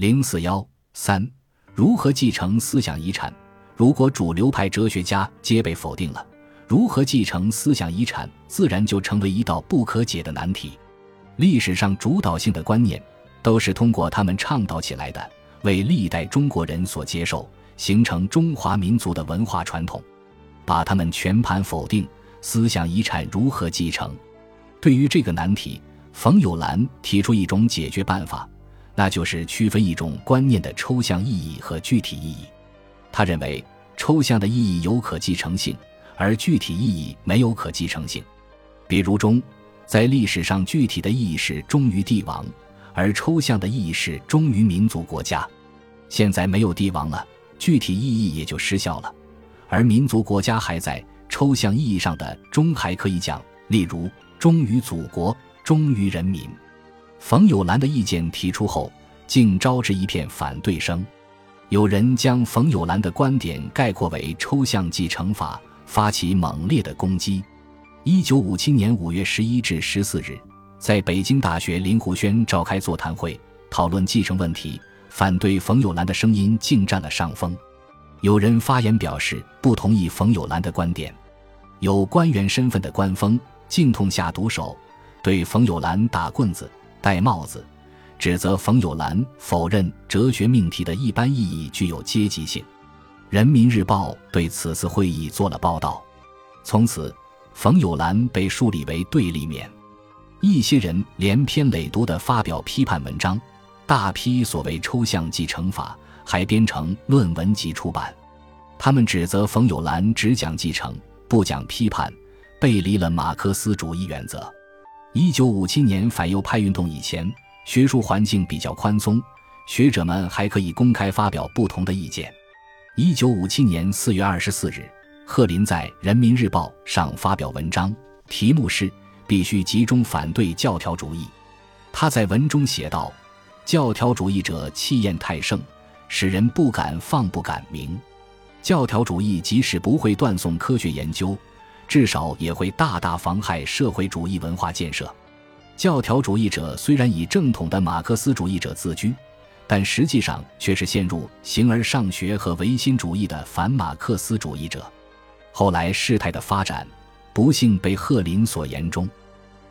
零四幺三，如何继承思想遗产？如果主流派哲学家皆被否定了，如何继承思想遗产，自然就成为一道不可解的难题。历史上主导性的观念，都是通过他们倡导起来的，为历代中国人所接受，形成中华民族的文化传统。把他们全盘否定，思想遗产如何继承？对于这个难题，冯友兰提出一种解决办法。那就是区分一种观念的抽象意义和具体意义。他认为，抽象的意义有可继承性，而具体意义没有可继承性。比如中，在历史上具体的意义是忠于帝王，而抽象的意义是忠于民族国家。现在没有帝王了，具体意义也就失效了，而民族国家还在。抽象意义上的忠还可以讲，例如忠于祖国，忠于人民。冯友兰的意见提出后，竟招致一片反对声。有人将冯友兰的观点概括为抽象继承法，发起猛烈的攻击。一九五七年五月十一至十四日，在北京大学林湖轩召开座谈会，讨论继承问题。反对冯友兰的声音竟占了上风。有人发言表示不同意冯友兰的观点。有官员身份的官风竟痛下毒手，对冯友兰打棍子。戴帽子，指责冯友兰否认哲学命题的一般意义具有阶级性。人民日报对此次会议做了报道，从此冯友兰被树立为对立面。一些人连篇累牍地发表批判文章，大批所谓抽象继承法还编成论文集出版。他们指责冯友兰只讲继承，不讲批判，背离了马克思主义原则。一九五七年反右派运动以前，学术环境比较宽松，学者们还可以公开发表不同的意见。一九五七年四月二十四日，贺林在《人民日报》上发表文章，题目是“必须集中反对教条主义”。他在文中写道：“教条主义者气焰太盛，使人不敢放，不敢明。教条主义即使不会断送科学研究。”至少也会大大妨害社会主义文化建设。教条主义者虽然以正统的马克思主义者自居，但实际上却是陷入形而上学和唯心主义的反马克思主义者。后来事态的发展，不幸被贺林所言中。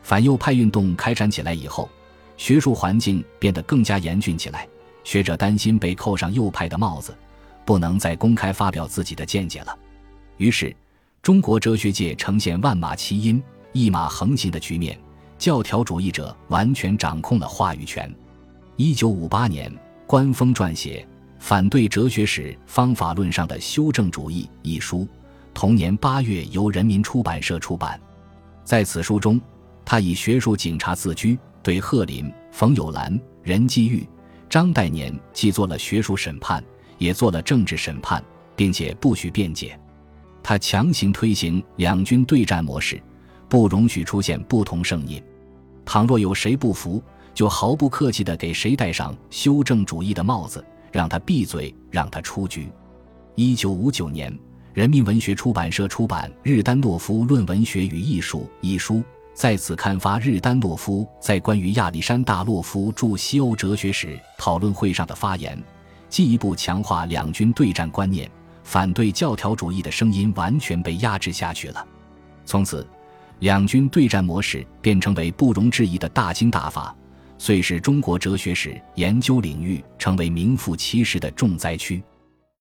反右派运动开展起来以后，学术环境变得更加严峻起来，学者担心被扣上右派的帽子，不能再公开发表自己的见解了。于是。中国哲学界呈现万马齐喑、一马横行的局面，教条主义者完全掌控了话语权。一九五八年，官方撰写《反对哲学史方法论上的修正主义》一书，同年八月由人民出版社出版。在此书中，他以学术警察自居，对贺林、冯友兰、任继玉、张岱年既做了学术审判，也做了政治审判，并且不许辩解。他强行推行两军对战模式，不容许出现不同声音。倘若有谁不服，就毫不客气地给谁戴上修正主义的帽子，让他闭嘴，让他出局。一九五九年，人民文学出版社出版《日丹诺夫论文学与艺术》一书，在此刊发日丹诺夫在关于亚历山大洛夫驻西欧哲学史讨论会上的发言，进一步强化两军对战观念。反对教条主义的声音完全被压制下去了，从此，两军对战模式便成为不容置疑的大惊大法，遂使中国哲学史研究领域成为名副其实的重灾区。